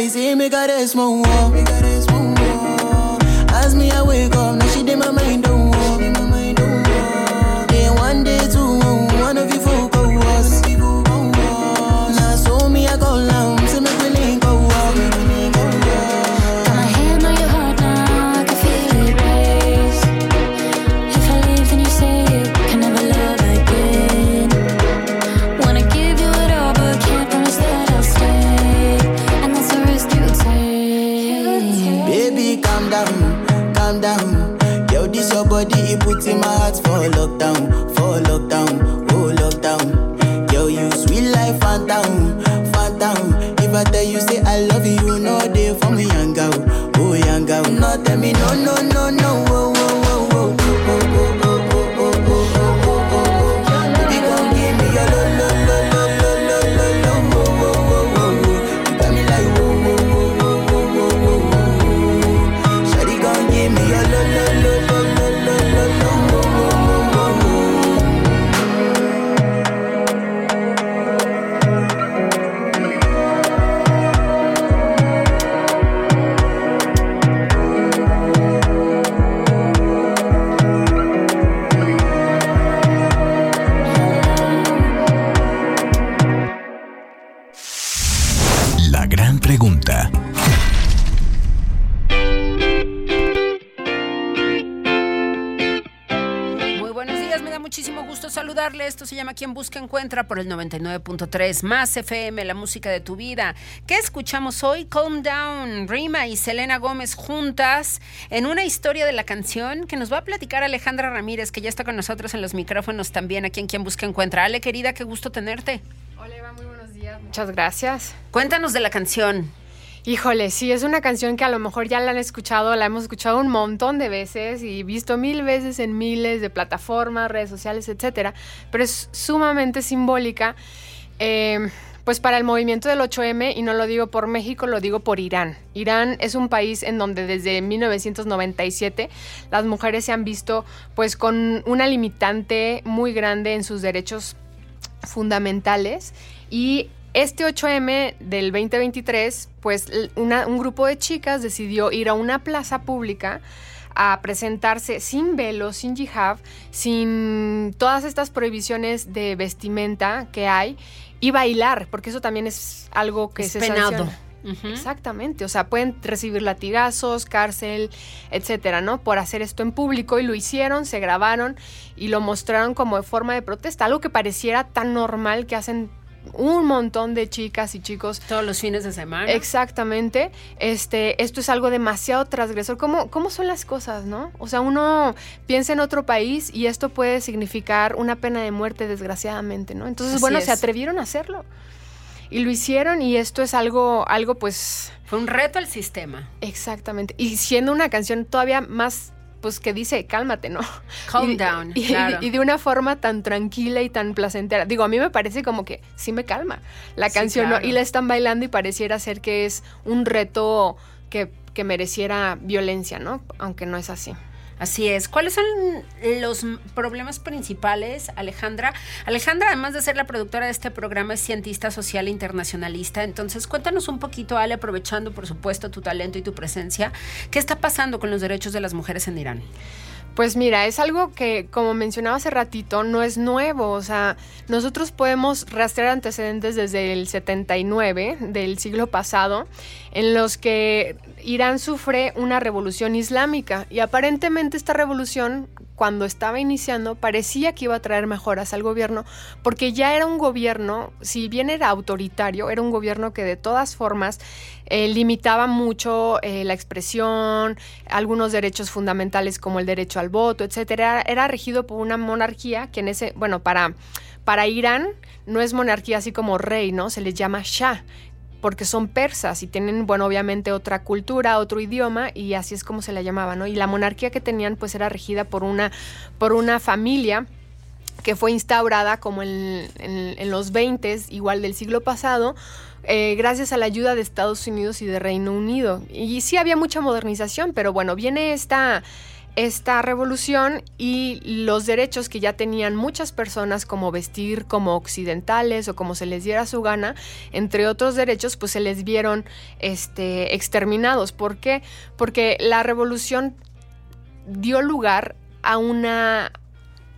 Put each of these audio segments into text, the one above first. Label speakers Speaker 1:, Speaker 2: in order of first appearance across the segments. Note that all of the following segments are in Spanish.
Speaker 1: y see me cares, As me, I wake up
Speaker 2: muchísimo gusto saludarle. Esto se llama Quien Busca Encuentra por el 99.3 más FM, la música de tu vida. ¿Qué escuchamos hoy? Calm Down, Rima y Selena Gómez juntas en una historia de la canción que nos va a platicar Alejandra Ramírez, que ya está con nosotros en los micrófonos también aquí en Quien Busca Encuentra. Ale, querida, qué gusto tenerte.
Speaker 3: Hola, Eva, muy buenos días. Muchas gracias.
Speaker 2: Cuéntanos de la canción.
Speaker 3: Híjole, sí, es una canción que a lo mejor ya la han escuchado, la hemos escuchado un montón de veces y visto mil veces en miles de plataformas, redes sociales, etcétera, pero es sumamente simbólica. eh, pues para el movimiento del 8M, y no lo digo por México, lo digo por Irán. Irán es un país en donde desde 1997 las mujeres se han visto pues con una limitante muy grande en sus derechos fundamentales y este 8M del 2023, pues una- un grupo de chicas decidió ir a una plaza pública a presentarse sin velo, sin hijab, sin todas estas prohibiciones de vestimenta que hay y bailar, porque eso también es algo que
Speaker 2: Es
Speaker 3: se
Speaker 2: penado.
Speaker 3: Exactamente, o sea, pueden recibir latigazos, cárcel, etcétera, ¿no? Por hacer esto en público y lo hicieron, se grabaron y lo mostraron como de forma de protesta, algo que pareciera tan normal que hacen un montón de chicas y chicos
Speaker 2: Todos los fines de semana.
Speaker 3: Exactamente. Este, esto es algo demasiado transgresor. ¿Cómo, ¿Cómo son las cosas, no? O sea, uno piensa en otro país y esto puede significar una pena de muerte, desgraciadamente, ¿no? Entonces,
Speaker 2: Así
Speaker 3: bueno,
Speaker 2: es.
Speaker 3: se atrevieron a hacerlo. Y lo hicieron y esto es algo, algo pues,
Speaker 2: Fue un reto al sistema.
Speaker 3: exactamente. Y siendo una canción todavía más, pues que dice, cálmate, ¿no?
Speaker 2: Calm
Speaker 3: y,
Speaker 2: down,
Speaker 3: Y,
Speaker 2: claro.
Speaker 3: y de una forma tan tranquila y tan placentera. Digo, a mí me parece como que sí me calma la
Speaker 2: Sí,
Speaker 3: canción, ¿no? Y la están bailando y pareciera ser que es un reto que, que mereciera violencia, ¿no? Aunque no es así.
Speaker 2: Así es. ¿Cuáles son los problemas principales, Alejandra? Alejandra, además de ser la productora de este programa, es cientista social internacionalista. Entonces, cuéntanos un poquito, Ale, aprovechando, por supuesto, tu talento y tu presencia, ¿qué está pasando con los derechos de las mujeres en Irán?
Speaker 3: Pues mira, es algo que, como mencionaba hace ratito, no es nuevo. O sea, nosotros podemos rastrear antecedentes desde el 79 del siglo pasado, en los que Irán sufre una revolución islámica. Y aparentemente esta revolución, cuando estaba iniciando, parecía que iba a traer mejoras al gobierno, porque ya era un gobierno, si bien era autoritario, era un gobierno que de todas formas eh, limitaba mucho eh, la expresión, algunos derechos fundamentales como el derecho al voto, etcétera. Era, regido por una monarquía que en ese, bueno, para, para Irán no es monarquía así como rey, ¿no? Se les llama Shah porque son persas y tienen, bueno, obviamente otra cultura, otro idioma y así es como se la llamaba, ¿no? Y la monarquía que tenían pues era regida por una, por una familia que fue instaurada como en, los 20, igual del siglo pasado, eh, gracias a la ayuda de Estados Unidos y de Reino Unido. Y sí había mucha modernización, pero bueno, viene esta, esta revolución y los derechos que ya tenían muchas personas como vestir como occidentales o como se les diera su gana, entre otros derechos, pues se les vieron este, exterminados. ¿Por qué? Porque la revolución dio lugar a una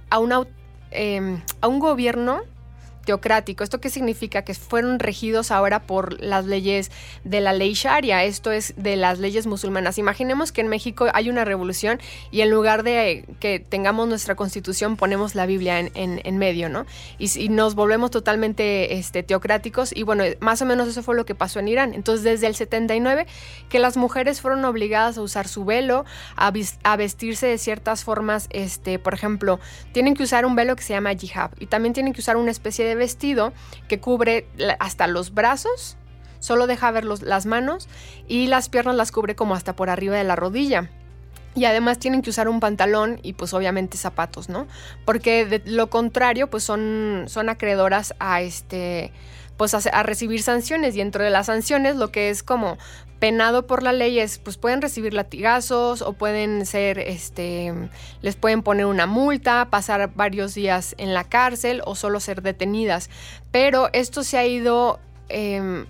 Speaker 3: a eh, a un gobierno teocrático. ¿Esto qué significa? Que fueron regidos ahora por las leyes de la ley Sharia, esto es de las leyes musulmanas. Imaginemos que en México hay una revolución y en lugar de que tengamos nuestra constitución ponemos la Biblia en, en- medio, ¿no? Y, nos volvemos totalmente este, teocráticos y bueno, más o menos eso fue lo que pasó en Irán. Entonces desde el 79 que las mujeres fueron obligadas a usar su velo, a vestirse de ciertas formas, este, por ejemplo, tienen que usar un velo que se llama hijab y también tienen que usar una especie de vestido que cubre hasta los brazos, solo deja ver los- las manos y las piernas las cubre como hasta por arriba de la rodilla. Y además tienen que usar un pantalón y pues obviamente zapatos, ¿no? Porque de lo contrario pues son, son acreedoras a este pues a, recibir sanciones y dentro de las sanciones lo que es como penado por la ley es pues pueden recibir latigazos o pueden ser este les pueden poner una multa, pasar varios días en la cárcel o solo ser detenidas. Pero esto se ha ido em,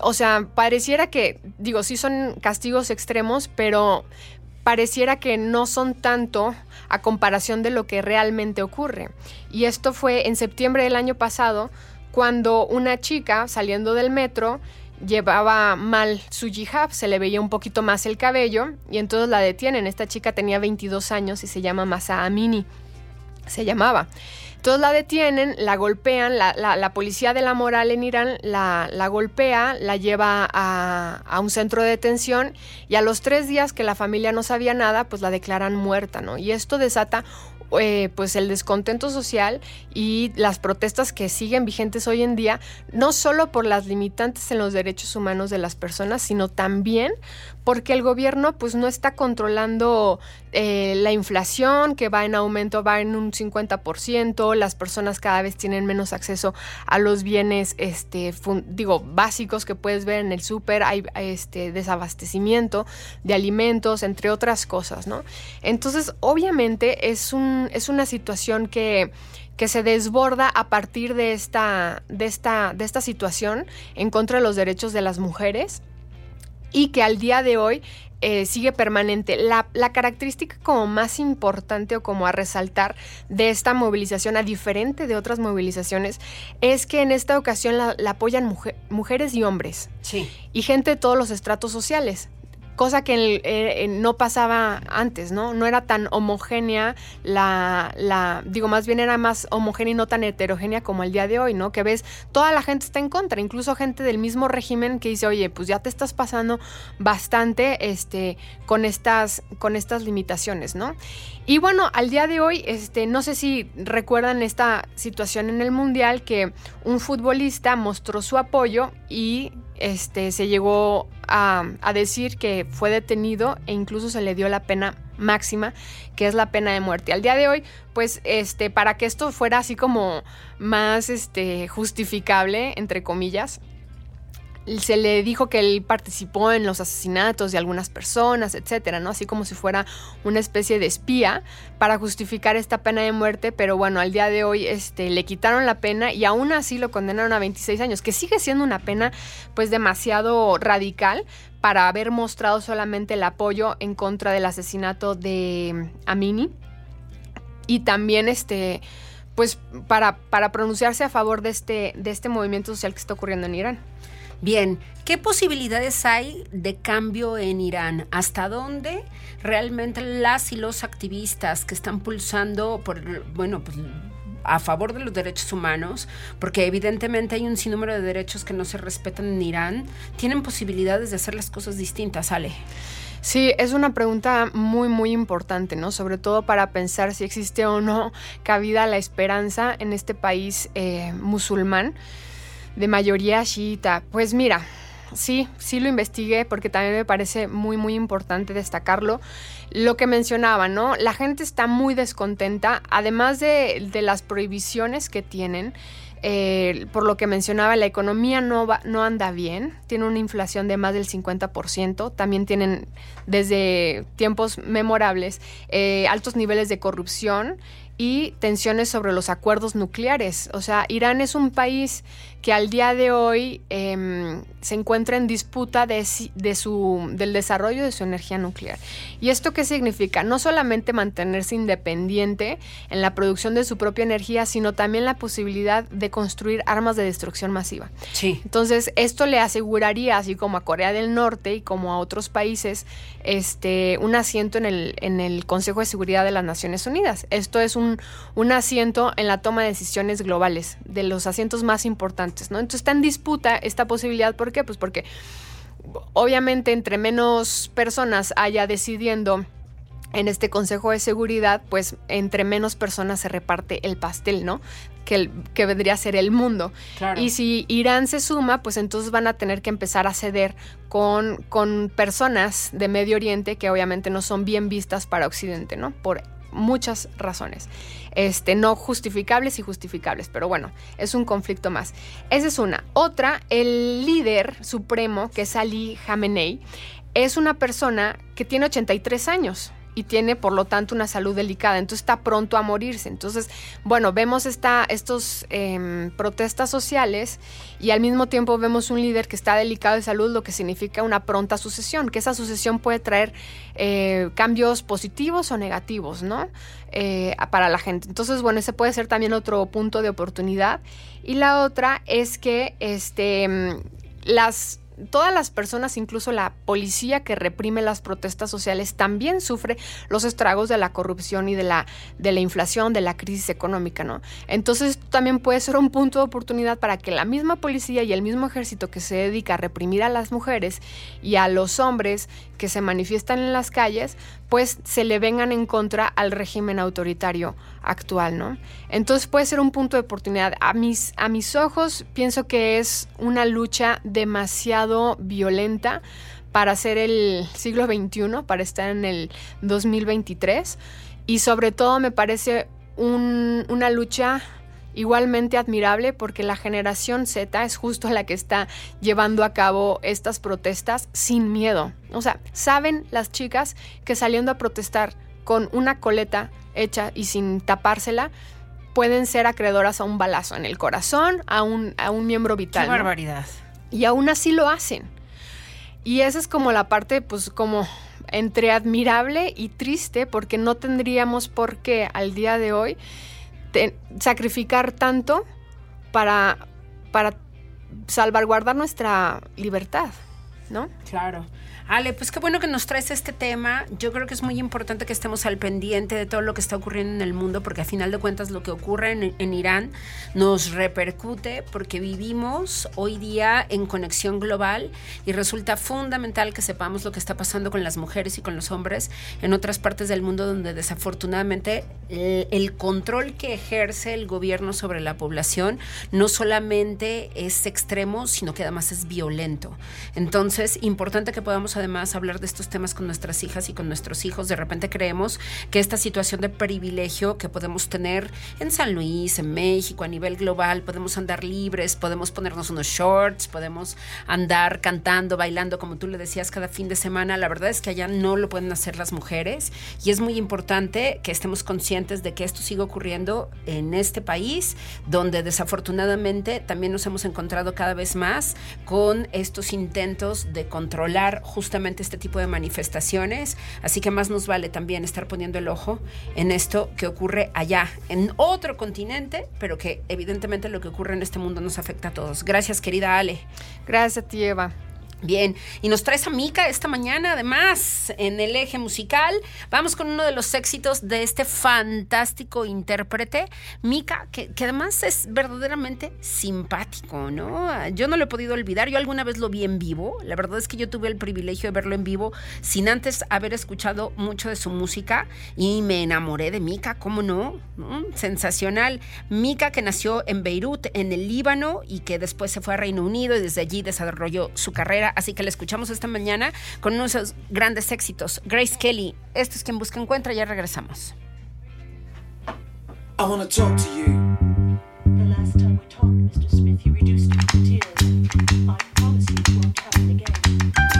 Speaker 3: o sea, pareciera que, digo, sí son castigos extremos, pero pareciera que no son tanto a comparación de lo que realmente ocurre. Y esto fue en septiembre del año pasado, cuando una chica saliendo del metro llevaba mal su hijab, se le veía un poquito más el cabello y entonces la detienen. Esta chica tenía 22 años y se llama Masa Amini, se llamaba. Entonces la detienen, la golpean, la, la- policía de la moral en Irán la, la golpea, la lleva a, a un centro de detención y a los tres días que la familia no sabía nada, pues la declaran muerta, ¿no? Y esto desata eh, pues el descontento social y las protestas que siguen vigentes hoy en día, no solo por las limitantes en los derechos humanos de las personas, sino también porque el gobierno pues no está controlando eh, la inflación que va en aumento, va en un 50%, las personas cada vez tienen menos acceso a los bienes, este, digo, básicos que puedes ver en el súper, hay este, desabastecimiento de alimentos, entre otras cosas, ¿no? Entonces, obviamente es, un, es una situación que que se desborda a partir de esta, de, esta, de esta situación en contra de los derechos de las mujeres y que al día de hoy eh, sigue permanente. La, característica como más importante o como a resaltar de esta movilización, a diferente de otras movilizaciones, es que en esta ocasión la, apoyan mujeres y hombres.
Speaker 2: Sí.
Speaker 3: Y gente de todos los estratos sociales cosa que eh, no pasaba antes, ¿no? No era tan homogénea la, la, digo, más bien era más homogénea y no tan heterogénea como el día de hoy, ¿no? Que ves, toda la gente está en contra, incluso gente del mismo régimen que dice, oye, pues ya te estás pasando bastante este, con, estas, con estas limitaciones, ¿no? Y bueno, al día de hoy, este, no sé si recuerdan esta situación en el Mundial que un futbolista mostró su apoyo y este, se llegó a, decir que fue detenido e incluso se le dio la pena máxima, que es la pena de muerte. Al día de hoy, pues, este, para que esto fuera así como más este, justificable, entre comillas, se le dijo que él participó en los asesinatos de algunas personas, etcétera, ¿no? Así como si fuera una especie de espía para justificar esta pena de muerte, pero bueno, al día de hoy este, le quitaron la pena y aún así lo condenaron a 26 años, que sigue siendo una pena pues demasiado radical para haber mostrado solamente el apoyo en contra del asesinato de Amini y también este pues para, para pronunciarse a favor de este, de este movimiento social que está ocurriendo en Irán.
Speaker 2: Bien, ¿qué posibilidades hay de cambio en Irán? ¿Hasta dónde realmente las y los activistas que están pulsando por, bueno, pues a favor de los derechos humanos, porque evidentemente hay un sinnúmero de derechos que no se respetan en Irán, tienen posibilidades de hacer las cosas distintas, Ale.
Speaker 3: Sí, es una pregunta muy, muy importante, ¿no? Sobre todo para pensar si existe o no cabida la esperanza en este país eh, musulmán de mayoría chiita. Pues mira, sí, sí lo investigué porque también me parece muy, muy importante destacarlo. Lo que mencionaba, ¿no? La gente está muy descontenta, además de, las prohibiciones que tienen. Eh, por lo que mencionaba, la economía no, va, no anda bien, tiene una inflación de más del 50%, también tienen desde tiempos memorables eh, altos niveles de corrupción y tensiones sobre los acuerdos nucleares. O sea, Irán es un país que al día de hoy em, se encuentra en disputa de, de, su, del desarrollo de su energía nuclear. ¿Y esto qué significa? No solamente mantenerse independiente en la producción de su propia energía, sino también la posibilidad de construir armas de destrucción masiva.
Speaker 2: Sí.
Speaker 3: Entonces, esto le aseguraría, así como a Corea del Norte y como a otros países, este, un asiento en el, en el Consejo de Seguridad de las Naciones Unidas. Esto es un un, asiento en la toma de decisiones globales, de los asientos más importantes, ¿no? Entonces está en disputa esta posibilidad, ¿por qué? Pues porque obviamente entre menos personas haya decidiendo en este Consejo de Seguridad, pues entre menos personas se reparte el pastel, ¿no? Que, que vendría a ser el mundo. Y si Irán se suma, pues entonces van a tener que empezar a ceder con, con personas de Medio Oriente que obviamente no son bien vistas para Occidente, ¿no? Por muchas razones, este, no justificables y justificables, pero bueno, es un conflicto más. Esa es una. Otra, el líder supremo, que es Ali Khamenei, es una persona que tiene 83 años y tiene por lo tanto una salud delicada, entonces está pronto a morirse. Entonces, bueno, vemos esta, estos em, protestas sociales y al mismo tiempo vemos un líder que está delicado de salud, lo que significa una pronta sucesión, que esa sucesión puede traer eh, cambios positivos o negativos, ¿no? Eh, para la gente. Entonces, bueno, ese puede ser también otro punto de oportunidad. Y la otra es que este, las todas las personas, incluso la policía que reprime las protestas sociales, también sufre los estragos de la corrupción y de la, de la inflación, de la crisis económica, ¿no? Entonces también puede ser un punto de oportunidad para que la misma policía y el mismo ejército que se dedica a reprimir a las mujeres y a los hombres que se manifiestan en las calles, pues se le vengan en contra al régimen autoritario actual, ¿no? Entonces puede ser un punto de oportunidad. A mis, a mis ojos pienso que es una lucha demasiado violenta para ser el siglo XXI, para estar en el 2023 y sobre todo me parece un- una lucha igualmente admirable porque la generación Z es justo la que está llevando a cabo estas protestas sin miedo. O sea, saben las chicas que saliendo a protestar con una coleta hecha y sin tapársela, pueden ser acreedoras a un balazo en el corazón, a un, a un miembro
Speaker 2: Qué
Speaker 3: vital. ¿no?
Speaker 2: barbaridad.
Speaker 3: Y aún así lo hacen. Y esa es como la parte, pues como entre admirable y triste, porque no tendríamos por qué al día de hoy te- sacrificar tanto para, para salvaguardar nuestra libertad, ¿no?
Speaker 2: Claro. Ale, pues qué bueno que nos traes este tema. Yo creo que es muy importante que estemos al pendiente de todo lo que está ocurriendo en el mundo, porque a final de cuentas lo que ocurre en, en Irán nos repercute porque vivimos hoy día en conexión global y resulta fundamental que sepamos lo que está pasando con las mujeres y con los hombres en otras partes del mundo donde desafortunadamente el, el control que ejerce el gobierno sobre la población no solamente es extremo, sino que además es violento. Entonces, importante que podamos además hablar de estos temas con nuestras hijas y con nuestros hijos. De repente creemos que esta situación de privilegio que podemos tener en San Luis, en México, a nivel global, podemos andar libres, podemos ponernos unos shorts, podemos andar cantando, bailando, como tú le decías, cada fin de semana. La verdad es que allá no lo pueden hacer las mujeres y es muy importante que estemos conscientes de que esto sigue ocurriendo en este país, donde desafortunadamente también nos hemos encontrado cada vez más con estos intentos de controlar justamente este tipo de manifestaciones. Así que más nos vale también estar poniendo el ojo en esto que ocurre allá, en otro continente, pero que evidentemente lo que ocurre en este mundo nos afecta a todos. Gracias, querida Ale.
Speaker 3: Gracias a ti, Eva.
Speaker 2: Bien, y nos traes a Mika esta mañana, además, en el eje musical. Vamos con uno de los éxitos de este fantástico intérprete, Mika, que, que además es verdaderamente simpático, ¿no? Yo no lo he podido olvidar, yo alguna vez lo vi en vivo, la verdad es que yo tuve el privilegio de verlo en vivo sin antes haber escuchado mucho de su música y me enamoré de Mika, ¿cómo no? ¿No? Sensacional. Mika que nació en Beirut, en el Líbano, y que después se fue a Reino Unido y desde allí desarrolló su carrera así que la escuchamos esta mañana con uno de esos grandes éxitos. Grace Kelly, esto es quien busca encuentra, ya regresamos.
Speaker 4: I wanna talk to you.
Speaker 5: The last time we talked, Mr. Smith, you reduced me to tears. I promise you it won't happen again.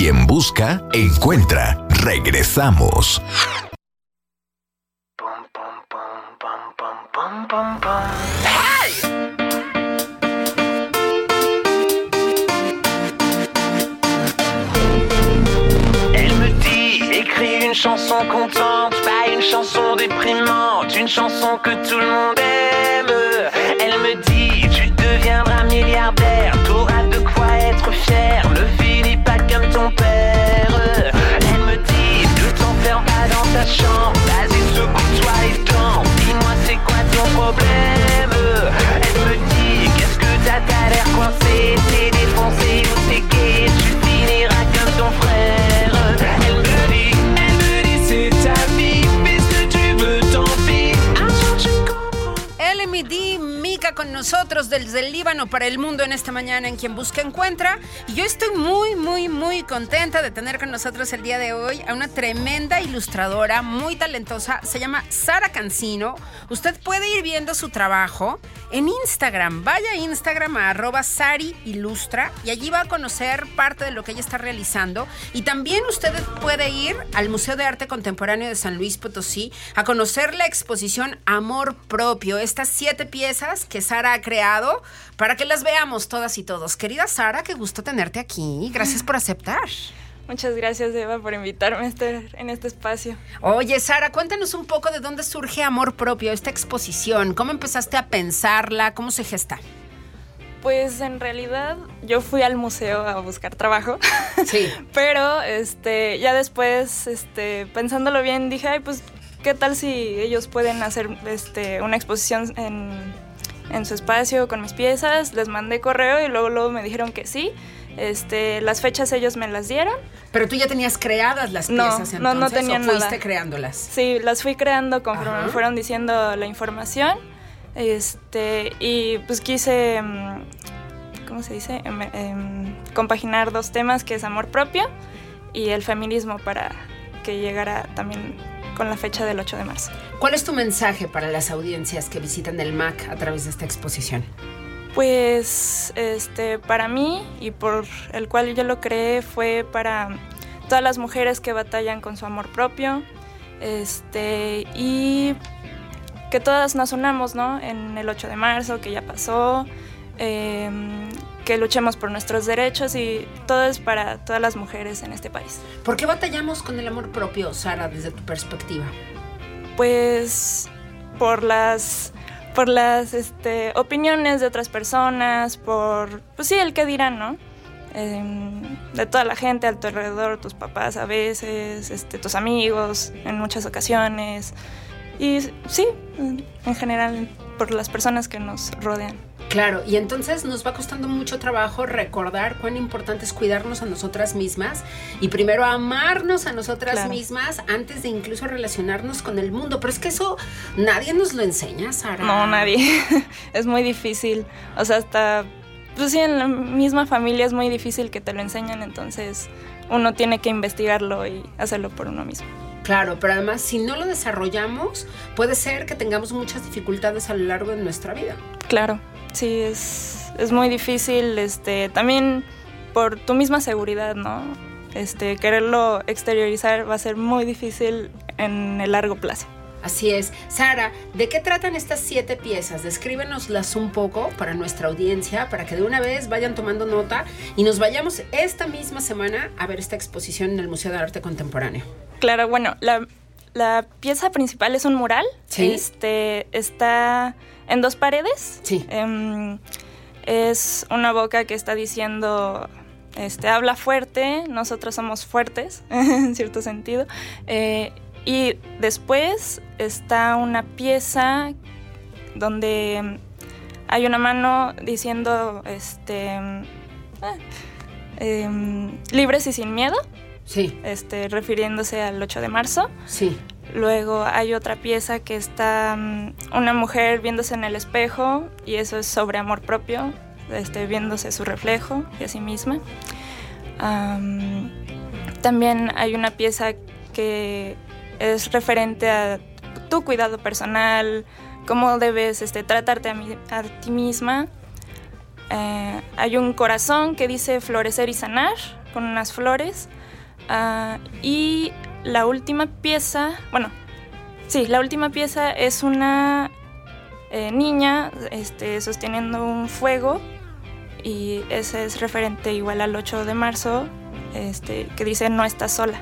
Speaker 6: Quien Busca, Encuentra. Regresamos.
Speaker 4: Écris une chanson contente, pas une chanson déprimante, une chanson que tout le monde aime.
Speaker 2: champ desde el Líbano para el mundo en esta mañana en Quien Busca Encuentra. Y yo estoy muy, muy, muy contenta de tener con nosotros el día de hoy a una tremenda ilustradora, muy talentosa. Se llama Sara Cancino. Usted puede ir viendo su trabajo en Instagram. Vaya a Instagram a arroba Sari Ilustra y allí va a conocer parte de lo que ella está realizando. Y también usted puede ir al Museo de Arte Contemporáneo de San Luis Potosí a conocer la exposición Amor Propio, estas siete piezas que Sara ha creado para que las veamos todas y todos. Querida Sara, qué gusto tenerte aquí. Gracias por aceptar.
Speaker 7: Muchas gracias, Eva, por invitarme a estar en este espacio.
Speaker 2: Oye, Sara, cuéntanos un poco de dónde surge Amor Propio, esta exposición. ¿Cómo empezaste a pensarla? ¿Cómo se gesta?
Speaker 7: Pues en realidad yo fui al museo a buscar trabajo,
Speaker 2: Sí.
Speaker 7: pero este, ya después, este, pensándolo bien, dije, ay, pues, ¿qué tal si ellos pueden hacer este, una exposición en, en su espacio con mis piezas? Les mandé correo y luego, luego me dijeron que sí. Este, las fechas ellos me las dieron.
Speaker 2: Pero tú ya tenías creadas las
Speaker 7: No,
Speaker 2: piezas entonces,
Speaker 7: no, no tenía
Speaker 2: ¿o fuiste
Speaker 7: nada.
Speaker 2: creándolas?
Speaker 7: Sí, las fui creando conforme
Speaker 2: Ajá.
Speaker 7: me fueron diciendo la información. Este, y pues quise, mm, ¿cómo se dice? Em, em, compaginar dos temas que es amor propio y el feminismo para que llegara también con la fecha del 8 de marzo.
Speaker 2: ¿Cuál es tu mensaje para las audiencias que visitan el MAC a través de esta exposición?
Speaker 7: Pues este, para mí y por el cual yo lo creé fue para todas las mujeres que batallan con su amor propio este, y que todas nos unamos ¿no? en el 8 de marzo, que ya pasó, em, que luchemos por nuestros derechos y todo es para todas las mujeres en este país.
Speaker 2: ¿Por qué batallamos con el amor propio, Sara, desde tu perspectiva?
Speaker 7: Pues por las por las este, opiniones de otras personas, por pues sí, el que dirán, ¿no? Em, de toda la gente a tu alrededor, tus papás a veces, este, tus amigos en muchas ocasiones. Y sí, en general por las personas que nos rodean.
Speaker 2: Claro, y entonces nos va costando mucho trabajo recordar cuán importante es cuidarnos a nosotras mismas y primero amarnos a nosotras
Speaker 7: Claro.
Speaker 2: mismas antes de incluso relacionarnos con el mundo. Pero es que eso nadie nos lo enseña, Sara.
Speaker 7: No, nadie. es muy difícil. O sea, hasta, pues sí, en la misma familia es muy difícil que te lo enseñen, entonces uno tiene que investigarlo y hacerlo por uno mismo.
Speaker 2: Claro, pero además si no lo desarrollamos, puede ser que tengamos muchas dificultades a lo largo de nuestra vida.
Speaker 7: Claro, sí, es, es muy difícil, este, también por tu misma seguridad, ¿no? Este, quererlo exteriorizar va a ser muy difícil en el largo plazo.
Speaker 2: Así es. Sara, ¿de qué tratan estas siete piezas? Descríbenoslas un poco para nuestra audiencia, para que de una vez vayan tomando nota y nos vayamos esta misma semana a ver esta exposición en el Museo de Arte Contemporáneo.
Speaker 7: Claro, bueno, la, la pieza principal es un mural.
Speaker 2: Sí.
Speaker 7: Este está en dos paredes.
Speaker 2: Sí.
Speaker 7: Em, es una boca que está diciendo, este, habla fuerte, nosotros somos fuertes, en cierto sentido. Eh, y después está una pieza donde hay una mano diciendo, este, ah, em, Libres y sin miedo,
Speaker 2: Sí,
Speaker 7: este, refiriéndose al 8 de marzo.
Speaker 2: sí.
Speaker 7: Luego hay otra pieza que está mm, una mujer viéndose en el espejo y eso es sobre amor propio, este, viéndose su reflejo y a sí misma. Am, también hay una pieza que es referente a tu cuidado personal, cómo debes este, tratarte a, mi- ti misma. Eh, hay un corazón que dice florecer y sanar con unas flores. Ah, y la última pieza, bueno, sí, la última pieza es una eh, niña este, sosteniendo un fuego y ese es referente igual al 8 de marzo, este, que dice no estás sola.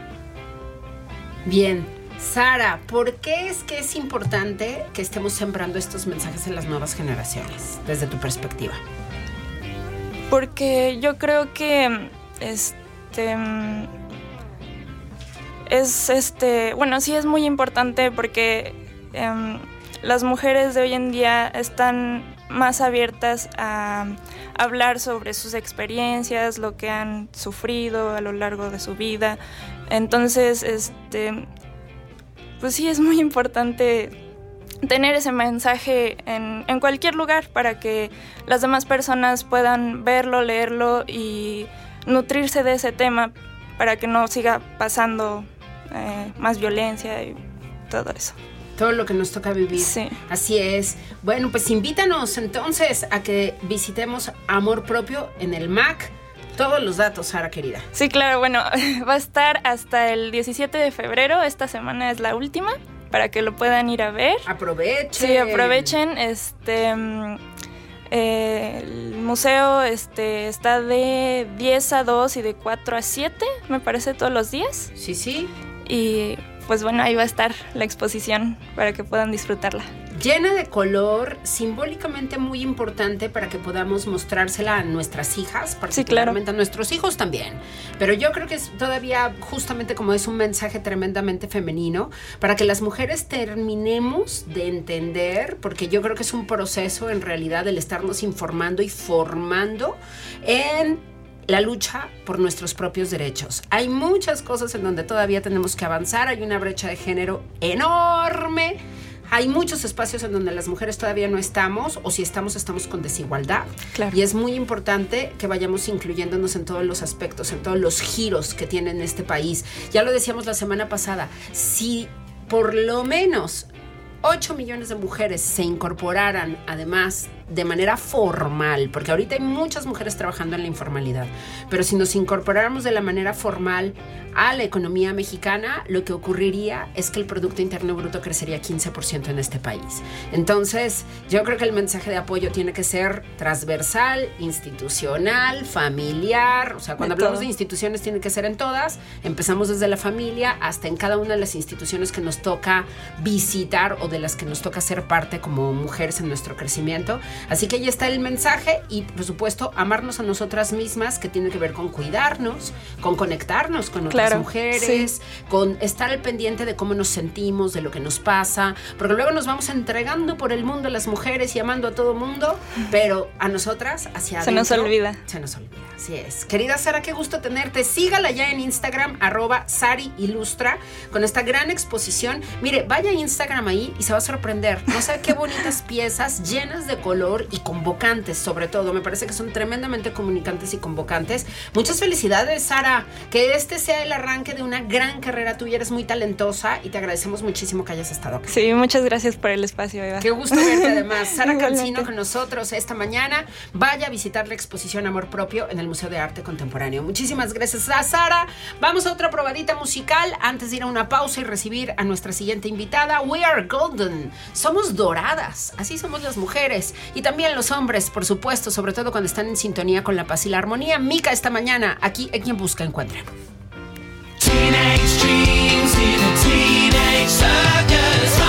Speaker 2: Bien. Sara, ¿por qué es que es importante que estemos sembrando estos mensajes en las nuevas generaciones, desde tu perspectiva?
Speaker 7: Porque yo creo que este es este, bueno, sí es muy importante porque em, las mujeres de hoy en día están más abiertas a hablar sobre sus experiencias, lo que han sufrido a lo largo de su vida. Entonces, este pues sí es muy importante tener ese mensaje en, en cualquier lugar para que las demás personas puedan verlo, leerlo y nutrirse de ese tema para que no siga pasando eh, más violencia y todo eso.
Speaker 2: Todo lo que nos toca vivir.
Speaker 7: Sí.
Speaker 2: Así es. Bueno, pues invítanos entonces a que visitemos Amor Propio en el MAC. Todos los datos, Sara querida.
Speaker 7: Sí, claro, bueno, va a estar hasta el 17 de febrero, esta semana es la última, para que lo puedan ir a ver.
Speaker 2: Aprovechen.
Speaker 7: Sí, aprovechen. Este, mm, eh, el museo este, está de 10 a 2 y de 4 a 7, me parece, todos los días.
Speaker 2: Sí, sí.
Speaker 7: Y pues bueno, ahí va a estar la exposición para que puedan disfrutarla.
Speaker 2: Llena de color, simbólicamente muy importante para que podamos mostrársela a nuestras hijas, particularmente a nuestros hijos también. Pero yo creo que es todavía justamente como es un mensaje tremendamente femenino, para que las mujeres terminemos de entender, porque yo creo que es un proceso en realidad el estarnos informando y formando en la lucha por nuestros propios derechos. Hay muchas cosas en donde todavía tenemos que avanzar, hay una brecha de género enorme. Hay muchos espacios en donde las mujeres todavía no estamos, o si estamos, estamos con desigualdad.
Speaker 7: Claro.
Speaker 2: Y es muy importante que vayamos incluyéndonos en todos los aspectos, en todos los giros que tiene este país. Ya lo decíamos la semana pasada, si por lo menos 8 millones de mujeres se incorporaran además de manera formal, porque ahorita hay muchas mujeres trabajando en la informalidad, pero si nos incorporáramos de la manera formal a la economía mexicana, lo que ocurriría es que el Producto Interno Bruto crecería 15% en este país. Entonces, yo creo que el mensaje de apoyo tiene que ser transversal, institucional, familiar, o sea, cuando
Speaker 7: De
Speaker 2: hablamos
Speaker 7: todo.
Speaker 2: de instituciones tiene que ser en todas, empezamos desde la familia hasta en cada una de las instituciones que nos toca visitar o de las que nos toca ser parte como mujeres en nuestro crecimiento. Así que ahí está el mensaje y por supuesto amarnos a nosotras mismas que tiene que ver con cuidarnos, con conectarnos con otras
Speaker 7: Claro,
Speaker 2: mujeres, con estar al pendiente de cómo nos sentimos, de lo que nos pasa, porque luego nos vamos entregando por el mundo a las mujeres y amando a todo mundo, pero a nosotras hacia
Speaker 7: Se nos olvida.
Speaker 2: Se nos olvida, así es. Querida Sara, qué gusto tenerte. Sígala ya en Instagram, arroba Sari Ilustra, con esta gran exposición. Mire, vaya a Instagram ahí y se va a sorprender. No sé qué bonitas piezas llenas de color y convocantes, sobre todo. Me parece que son tremendamente comunicantes y convocantes. Muchas felicidades, Sara. Que este sea el arranque de una gran carrera tuya. Eres muy talentosa y te agradecemos muchísimo que hayas estado aquí.
Speaker 7: Sí, muchas gracias por el espacio, Eva.
Speaker 2: Qué gusto verte además. Sara. Cancino con nosotros esta mañana. Vaya a visitar la exposición Amor Propio en el Museo de Arte Contemporáneo. Muchísimas gracias a Sara. Vamos a otra probadita musical antes de ir a una pausa y recibir a nuestra siguiente invitada. We are golden. Somos doradas. Así somos las mujeres. Y también los hombres, por supuesto, sobre todo cuando están en sintonía con la paz y la armonía. Mica esta mañana, aquí en Quien Busca Encuentra.
Speaker 4: Teenage dreams in a teenage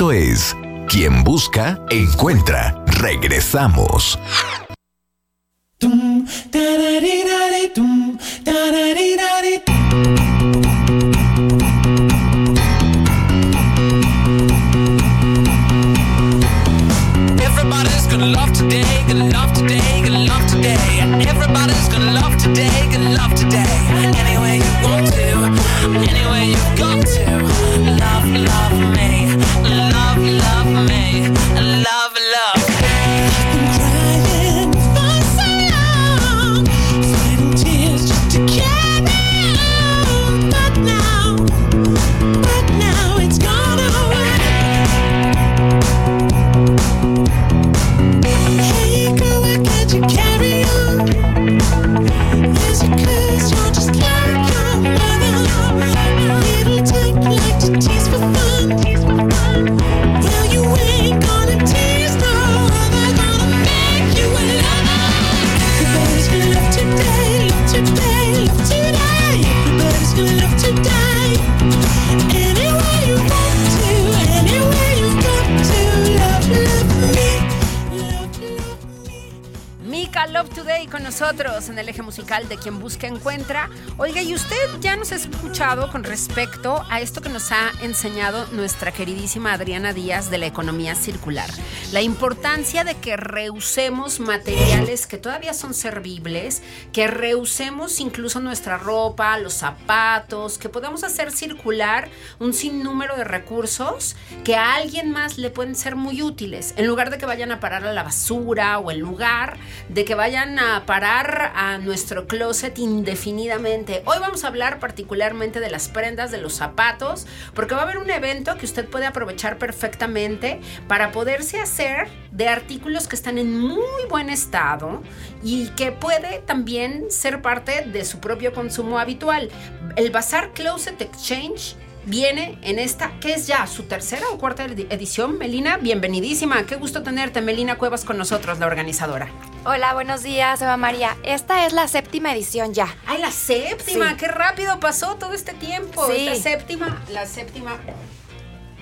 Speaker 4: Esto es Quien Busca, Encuentra. Regresamos.
Speaker 2: En el eje musical de Quien Busca Encuentra. Oiga, y usted ya nos ha escuchado con respecto a esto que nos ha enseñado nuestra queridísima Adriana Díaz de la economía circular. La importancia de que reusemos materiales que todavía son servibles, que reusemos incluso nuestra ropa, los zapatos, que podamos hacer circular un sinnúmero de recursos que a alguien más le pueden ser muy útiles, en lugar de que vayan a parar a la basura o en lugar de que vayan a parar a nuestro closet indefinidamente. Hoy vamos a hablar particularmente de las prendas, de los zapatos, porque va a haber un evento que usted puede aprovechar perfectamente para poderse hacer de artículos que están en muy buen estado y que puede también ser parte de su propio consumo habitual. El Bazar Closet Exchange viene en esta, que es ya su tercera o cuarta edi- edición. Melina, bienvenidísima. Qué gusto tenerte, Melina Cuevas, con nosotros, la organizadora.
Speaker 8: Hola, buenos días, Eva María. Esta es la séptima edición ya.
Speaker 2: ¡Ay, la séptima!
Speaker 8: Sí.
Speaker 2: ¡Qué rápido pasó todo este tiempo!
Speaker 8: Sí.
Speaker 2: La séptima, la séptima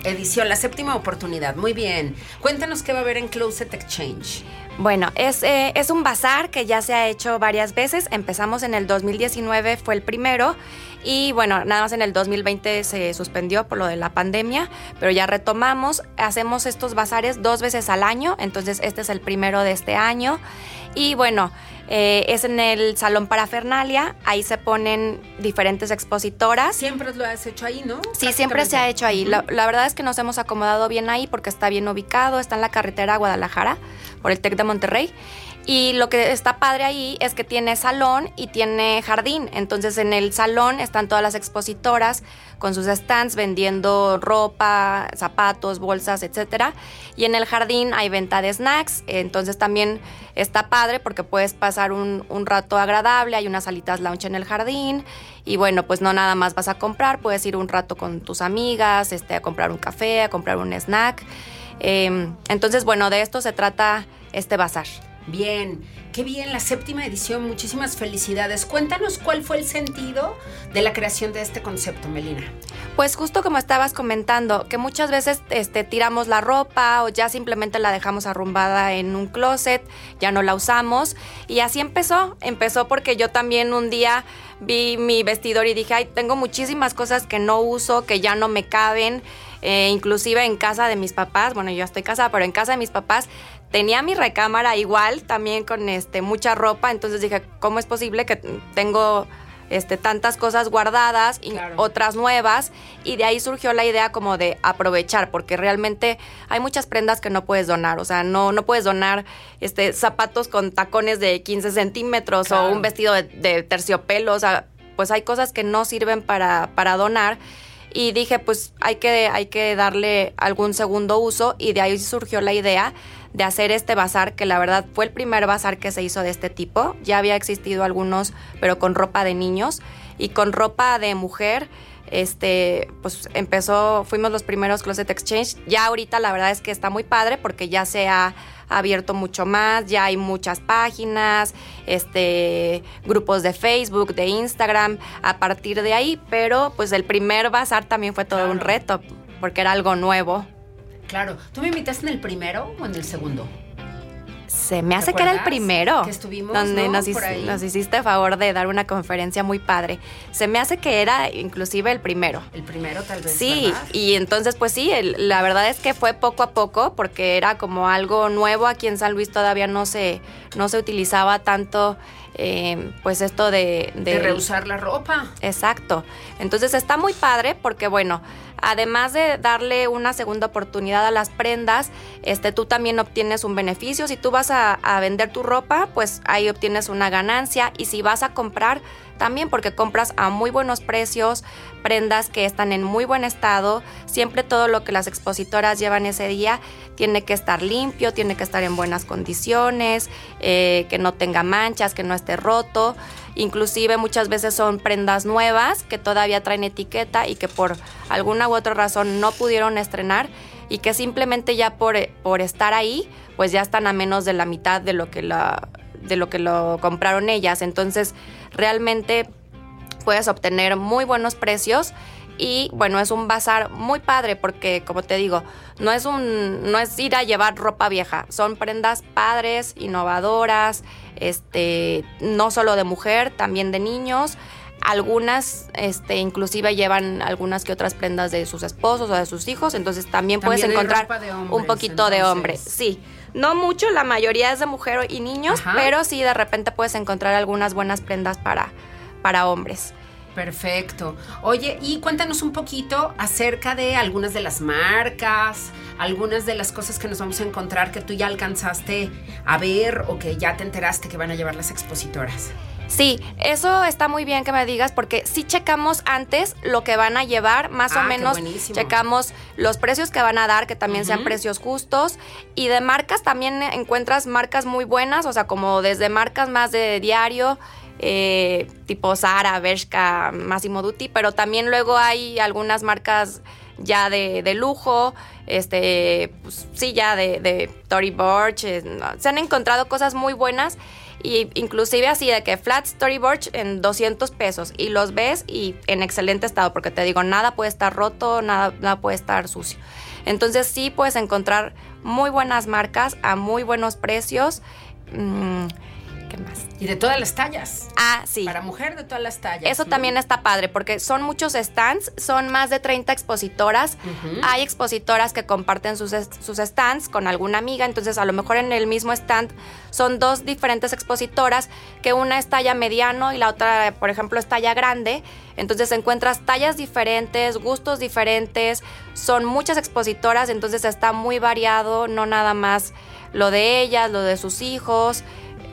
Speaker 2: edición, la séptima oportunidad. Muy bien. Cuéntanos qué va a haber en Closet Exchange.
Speaker 8: Bueno, es, eh, es un bazar que ya se ha hecho varias veces. Empezamos en el 2019, fue el primero. Y bueno, nada más en el 2020 se suspendió por lo de la pandemia, pero ya retomamos. Hacemos estos bazares dos veces al año, entonces este es el primero de este año. Y bueno, eh, es en el Salón Parafernalia, ahí se ponen diferentes expositoras.
Speaker 2: Siempre lo has hecho ahí, ¿no?
Speaker 8: Sí, siempre se ha hecho ahí. La, la verdad es que nos hemos acomodado bien ahí porque está bien ubicado, está en la carretera a Guadalajara, por el TEC de Monterrey. Y lo que está padre ahí es que tiene salón y tiene jardín. Entonces en el salón están todas las expositoras con sus stands vendiendo ropa, zapatos, bolsas, etcétera. Y en el jardín hay venta de snacks. Entonces también está padre porque puedes pasar un, rato agradable. Hay unas salitas lounge en el jardín. Y bueno, pues no nada más vas a comprar, puedes ir un rato con tus amigas, este, a comprar un café, a comprar un snack. Eh, entonces, bueno, de esto se trata este bazar.
Speaker 2: Bien, qué bien, la séptima edición, muchísimas felicidades. Cuéntanos cuál fue el sentido de la creación de este concepto, Melina.
Speaker 8: Pues justo como estabas comentando, que muchas veces este, tiramos la ropa o ya simplemente la dejamos arrumbada en un closet, ya no la usamos. Y así empezó. Empezó porque yo también un día vi mi vestidor y dije, ay, tengo muchísimas cosas que no uso, que ya no me caben. Eh, inclusive en casa de mis papás, bueno, yo estoy casada, pero en casa de mis papás tenía mi recámara igual, también con este, mucha ropa. Entonces dije, ¿cómo es posible que tengo este, tantas cosas guardadas y
Speaker 2: Claro.
Speaker 8: otras nuevas? Y de ahí surgió la idea como de aprovechar, porque realmente hay muchas prendas que no puedes donar. O sea, no, no puedes donar este, zapatos con tacones de 15 centímetros
Speaker 2: Claro.
Speaker 8: o un vestido de, de terciopelo. O sea, pues hay cosas que no sirven para, para donar. Y dije, pues hay que, hay que darle algún segundo uso y de ahí surgió la idea de hacer este bazar, que la verdad fue el primer bazar que se hizo de este tipo. Ya había existido algunos, pero con ropa de niños y con ropa de mujer. Este, pues empezó, fuimos los primeros Closet Exchange. Ya ahorita la verdad es que está muy padre porque ya se ha abierto mucho más, ya hay muchas páginas, este, grupos de Facebook, de Instagram, a partir de ahí, pero pues el primer bazar también fue todo un reto porque era algo nuevo.
Speaker 2: Claro. ¿Tú me invitaste en el primero o en el segundo?
Speaker 8: Se me
Speaker 2: ¿Te
Speaker 8: hace que era el primero.
Speaker 2: Que estuvimos,
Speaker 8: donde
Speaker 2: ¿no?
Speaker 8: nos,
Speaker 2: Por ahí.
Speaker 8: nos hiciste favor de dar una conferencia muy padre. Se me hace que era inclusive el primero.
Speaker 2: El primero tal vez.
Speaker 8: Sí,
Speaker 2: ¿verdad?
Speaker 8: y entonces pues sí, el- la verdad es que fue poco a poco porque era como algo nuevo aquí en San Luis todavía no se, no se utilizaba tanto eh, pues esto de...
Speaker 2: De reusar la ropa.
Speaker 8: Exacto. Entonces está muy padre porque, bueno, además de darle una segunda oportunidad a las prendas, este, tú también obtienes un beneficio. Si tú vas a, a vender tu ropa, pues ahí obtienes una ganancia. Y si vas a comprar, también porque compras a muy buenos precios, prendas que están en muy buen estado. Siempre todo lo que las expositoras llevan ese día tiene que estar limpio, tiene que estar en buenas condiciones, eh, que no tenga manchas, que no esté roto. Inclusive muchas veces son prendas nuevas que todavía traen etiqueta y que por alguna u otra razón no pudieron estrenar y que simplemente ya por, por estar ahí, pues ya están a menos de la mitad de lo que la de lo que lo compraron ellas. Entonces, realmente puedes obtener muy buenos precios y bueno, es un bazar muy padre porque como te digo, no es un no es ir a llevar ropa vieja, son prendas padres, innovadoras, este no solo de mujer, también de niños. Algunas, este, inclusive llevan algunas que otras prendas de sus esposos o de sus hijos, entonces también, puedes
Speaker 2: También
Speaker 8: encontrar un poquito de hombre. Sí, no mucho, la mayoría es de mujer y niños,
Speaker 2: Ajá.
Speaker 8: pero sí de repente puedes encontrar algunas buenas prendas para, para hombres.
Speaker 2: Perfecto. Oye, y cuéntanos un poquito acerca de algunas de las marcas, algunas de las cosas que nos vamos a encontrar que tú ya alcanzaste a ver o que ya te enteraste que van a llevar las expositoras.
Speaker 8: Sí, eso está muy bien que me digas porque sí checamos antes lo que van a llevar, más
Speaker 2: Ah,
Speaker 8: o
Speaker 2: qué
Speaker 8: menos checamos los precios que van a dar, que también sean precios justos. Y de marcas también encuentras marcas muy buenas, o sea, como desde marcas más de diario, eh, tipo Zara, Bershka, Massimo Dutti, pero también luego hay algunas marcas ya de, de lujo, este, pues, sí, ya de, de Tory Burch, eh, se han encontrado cosas muy buenas y inclusive así de que flat Tory Burch en 200 pesos y los ves y en excelente estado porque te digo, nada puede estar roto, nada, nada puede estar sucio. Entonces sí puedes encontrar muy buenas marcas a muy buenos precios. Mm, ¿Qué más?
Speaker 2: Y de todas las tallas.
Speaker 8: Ah, sí.
Speaker 2: Para mujer de todas las tallas.
Speaker 8: Eso
Speaker 2: ¿no?
Speaker 8: también está padre porque son muchos stands, son más de 30 expositoras. Hay expositoras que comparten sus, sus stands con alguna amiga, entonces a lo mejor en el mismo stand son dos diferentes expositoras, que una es talla mediano y la otra, por ejemplo, es talla grande. Entonces encuentras tallas diferentes, gustos diferentes, son muchas expositoras, entonces está muy variado, no nada más lo de ellas, lo de sus hijos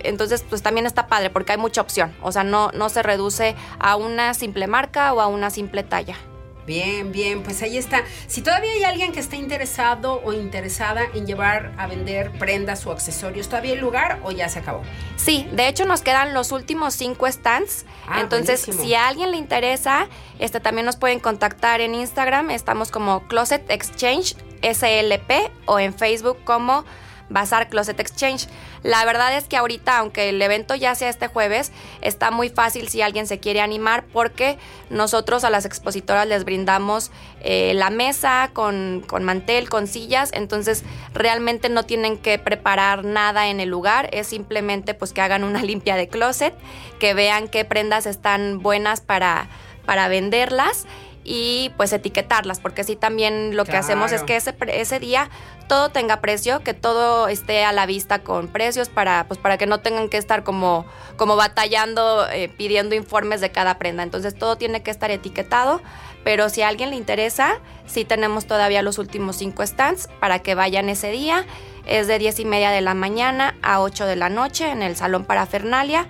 Speaker 8: entonces pues también está padre porque hay mucha opción, o sea, no, no se reduce a una simple marca o a una simple talla.
Speaker 2: Bien, bien, pues ahí está. Si todavía hay alguien que esté interesado o interesada en llevar a vender prendas o accesorios, ¿todavía hay lugar o ya se acabó?
Speaker 8: Sí, de hecho nos quedan los últimos cinco stands.
Speaker 2: Ah,
Speaker 8: Entonces,
Speaker 2: buenísimo.
Speaker 8: si a alguien le interesa, este también nos pueden contactar en Instagram. Estamos como Closet Exchange SLP o en Facebook como Bazar Closet Exchange. La verdad es que ahorita, aunque el evento ya sea este jueves, está muy fácil si alguien se quiere animar porque nosotros a las expositoras les brindamos eh, la mesa con, con mantel, con sillas, entonces realmente no tienen que preparar nada en el lugar, es simplemente pues que hagan una limpia de closet, que vean qué prendas están buenas para, para venderlas y pues etiquetarlas, porque sí también lo que hacemos es que ese, ese día todo tenga precio, que todo esté a la vista con precios para, pues, para que no tengan que estar como, como batallando, eh, pidiendo informes de cada prenda. Entonces todo tiene que estar etiquetado, pero si a alguien le interesa, sí tenemos todavía los últimos cinco stands para que vayan ese día. Es de 10 y media de la mañana a 8 de la noche en el Salón Parafernalia.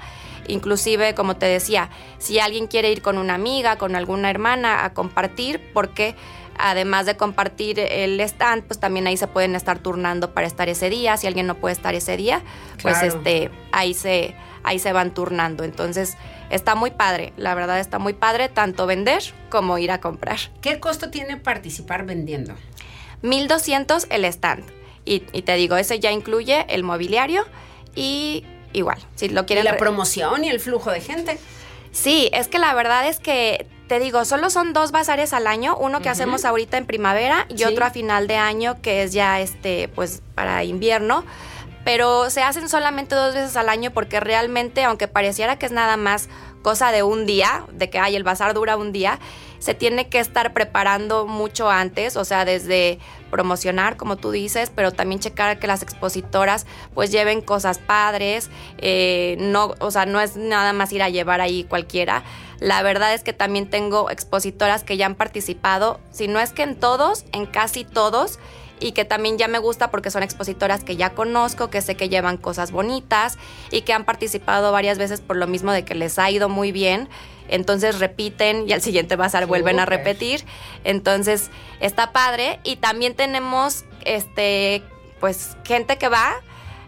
Speaker 8: Inclusive, como te decía, si alguien quiere ir con una amiga, con alguna hermana a compartir, porque además de compartir el stand, pues también ahí se pueden estar turnando para estar ese día. Si alguien no puede estar ese día, pues
Speaker 2: Claro.
Speaker 8: este, ahí se, ahí se van turnando. Entonces, está muy padre, la verdad está muy padre, tanto vender como ir a comprar.
Speaker 2: ¿Qué costo tiene participar vendiendo?
Speaker 8: 1200 el stand. Y, y te digo, ese ya incluye el mobiliario y igual, si lo
Speaker 2: Y
Speaker 8: quieren
Speaker 2: la
Speaker 8: re-
Speaker 2: promoción y el flujo de gente.
Speaker 8: Sí, es que la verdad es que te digo, solo son dos bazares al año, uno que hacemos ahorita en primavera y
Speaker 2: Sí.
Speaker 8: otro a final de año que es ya este, pues para invierno. Pero se hacen solamente dos veces al año porque realmente, aunque pareciera que es nada más cosa de un día, de que ay, el bazar dura un día, se tiene que estar preparando mucho antes, o sea, desde promocionar, como tú dices, pero también checar que las expositoras pues lleven cosas padres, eh, no, o sea, no es nada más ir a llevar ahí cualquiera. La verdad es que también tengo expositoras que ya han participado, si no es que en todos, en casi todos, y que también ya me gusta porque son expositoras que ya conozco, que sé que llevan cosas bonitas y que han participado varias veces por lo mismo de que les ha ido muy bien. Entonces repiten y al siguiente bazar vuelven a repetir. Entonces está padre. Y también tenemos este pues gente que va,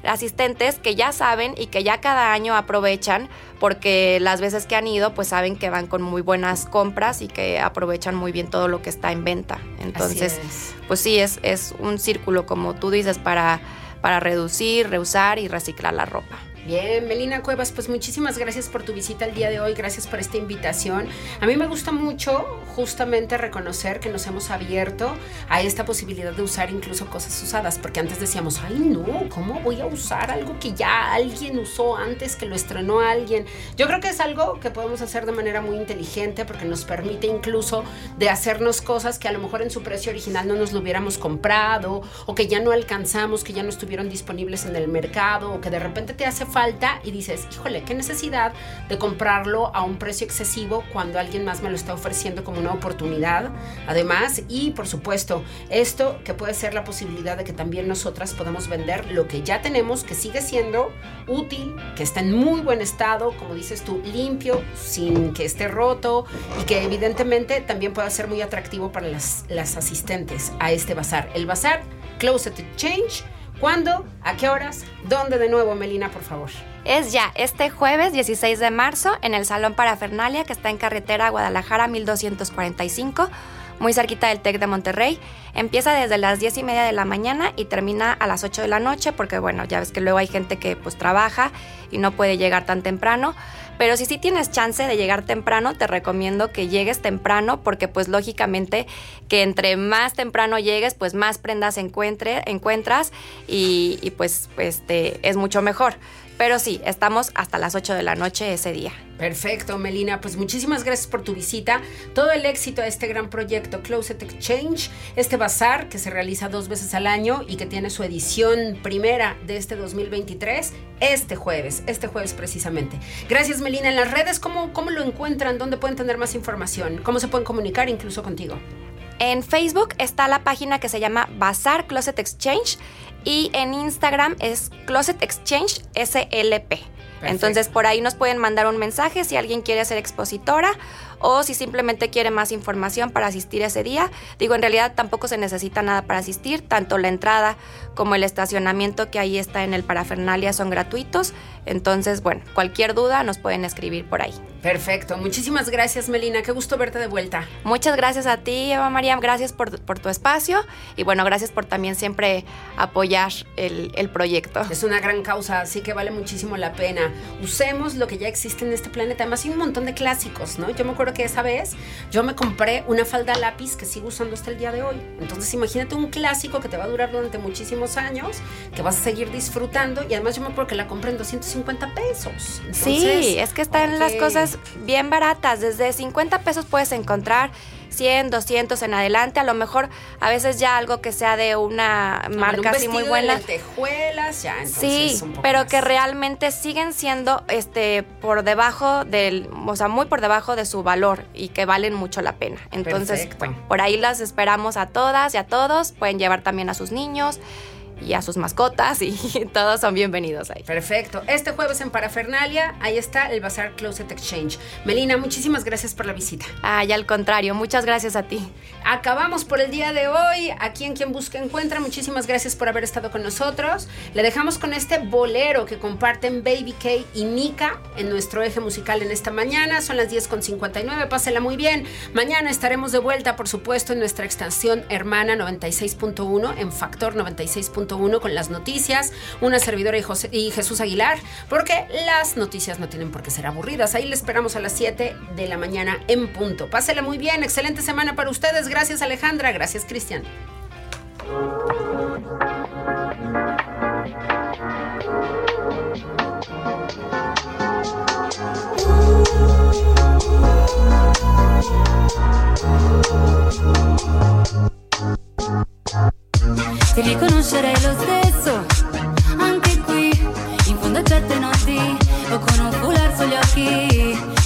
Speaker 8: asistentes que ya saben y que ya cada año aprovechan porque las veces que han ido pues saben que van con muy buenas compras y que aprovechan muy bien todo lo que está en venta. Entonces, pues sí, es, es un círculo, como tú dices, para, para reducir, reusar y reciclar la ropa.
Speaker 2: Bien, Melina Cuevas, pues muchísimas gracias por tu visita el día de hoy, gracias por esta invitación. A mí me gusta mucho justamente reconocer que nos hemos abierto a esta posibilidad de usar incluso cosas usadas, porque antes decíamos, ay no, ¿cómo voy a usar algo que ya alguien usó antes, que lo estrenó alguien? Yo creo que es algo que podemos hacer de manera muy inteligente porque nos permite incluso de hacernos cosas que a lo mejor en su precio original no nos lo hubiéramos comprado o que ya no alcanzamos, que ya no estuvieron disponibles en el mercado o que de repente te hace falta y dices, híjole, qué necesidad de comprarlo a un precio excesivo cuando alguien más me lo está ofreciendo como una oportunidad. Además, y por supuesto, esto que puede ser la posibilidad de que también nosotras podamos vender lo que ya tenemos, que sigue siendo útil, que está en muy buen estado, como dices tú, limpio, sin que esté roto y que evidentemente también pueda ser muy atractivo para las, las asistentes a este bazar. El bazar Closet Exchange. ¿Cuándo? ¿A qué horas? ¿Dónde de nuevo, Melina, por favor?
Speaker 8: Es ya este jueves 16 de marzo en el Salón Parafernalia que está en carretera Guadalajara 1245, muy cerquita del TEC de Monterrey. Empieza desde las 10 y media de la mañana y termina a las 8 de la noche porque bueno, ya ves que luego hay gente que pues trabaja y no puede llegar tan temprano. Pero si sí tienes chance de llegar temprano, te recomiendo que llegues temprano porque pues lógicamente que entre más temprano llegues, pues más prendas encuentre, encuentras y, y, pues este, es mucho mejor. Pero sí, estamos hasta las 8 de la noche ese día.
Speaker 2: Perfecto, Melina. Pues muchísimas gracias por tu visita. Todo el éxito a este gran proyecto Closet Exchange, este bazar que se realiza dos veces al año y que tiene su edición primera de este 2023, este jueves, este jueves precisamente. Gracias, Melina. En las redes, ¿cómo, cómo lo encuentran? ¿Dónde pueden tener más información? ¿Cómo se pueden comunicar incluso contigo?
Speaker 8: En Facebook está la página que se llama Bazar Closet Exchange y en Instagram es Closet Exchange SLP. Entonces por ahí nos pueden mandar un mensaje si alguien quiere ser expositora o si simplemente quiere más información para asistir ese día. Digo, en realidad tampoco se necesita nada para asistir, tanto la entrada como el estacionamiento que ahí está en el parafernalia son gratuitos. Entonces, bueno, cualquier duda nos pueden escribir por ahí.
Speaker 2: Perfecto. Muchísimas gracias, Melina. Qué gusto verte de vuelta.
Speaker 8: Muchas gracias a ti, Eva María. Gracias por, por tu espacio y bueno, gracias por también siempre apoyar el, el proyecto.
Speaker 2: Es una gran causa, así que vale muchísimo la pena. Usemos lo que ya existe en este planeta. Además, hay un montón de clásicos, ¿no? Yo me acuerdo que esa vez yo me compré una falda lápiz que sigo usando hasta el día de hoy. Entonces, imagínate un clásico que te va a durar durante muchísimos años, que vas a seguir disfrutando y además yo me acuerdo que la compré en 250 pesos. Entonces,
Speaker 8: sí, es que están las cosas bien baratas. Desde 50 pesos puedes encontrar 100, 200 en adelante. A lo mejor a veces ya algo que sea de una marca
Speaker 2: un
Speaker 8: así muy buena.
Speaker 2: de lentejuelas, ya, entonces
Speaker 8: Sí,
Speaker 2: un poco
Speaker 8: pero
Speaker 2: más.
Speaker 8: que realmente siguen siendo este por debajo del, o sea, muy por debajo de su valor y que valen mucho la pena. Entonces, bueno, por ahí las esperamos a todas y a todos. Pueden llevar también a sus niños y a sus mascotas y todos son bienvenidos ahí.
Speaker 2: Perfecto. Este jueves en Parafernalia, ahí está el Bazar Closet Exchange. Melina, muchísimas gracias por la visita.
Speaker 8: Ay, al contrario, muchas gracias a ti.
Speaker 2: Acabamos por el día de hoy. Aquí en Quien Busca Encuentra. Muchísimas gracias por haber estado con nosotros. Le dejamos con este bolero que comparten Baby K y Mika en nuestro eje musical en esta mañana. Son las 10.59. Pásela muy bien. Mañana estaremos de vuelta, por supuesto, en nuestra extensión hermana 96.1 en Factor 96.1 98.1 con las noticias, una servidora y, José- y Jesús Aguilar, porque las noticias no tienen por qué ser aburridas. Ahí le esperamos a las 7 de la mañana en punto. Pásela muy bien, excelente semana para ustedes. Gracias Alejandra, gracias Cristian.
Speaker 9: Ti riconoscerei lo stesso, anche qui, in fondo a certe notti, o con un foulard sugli occhi.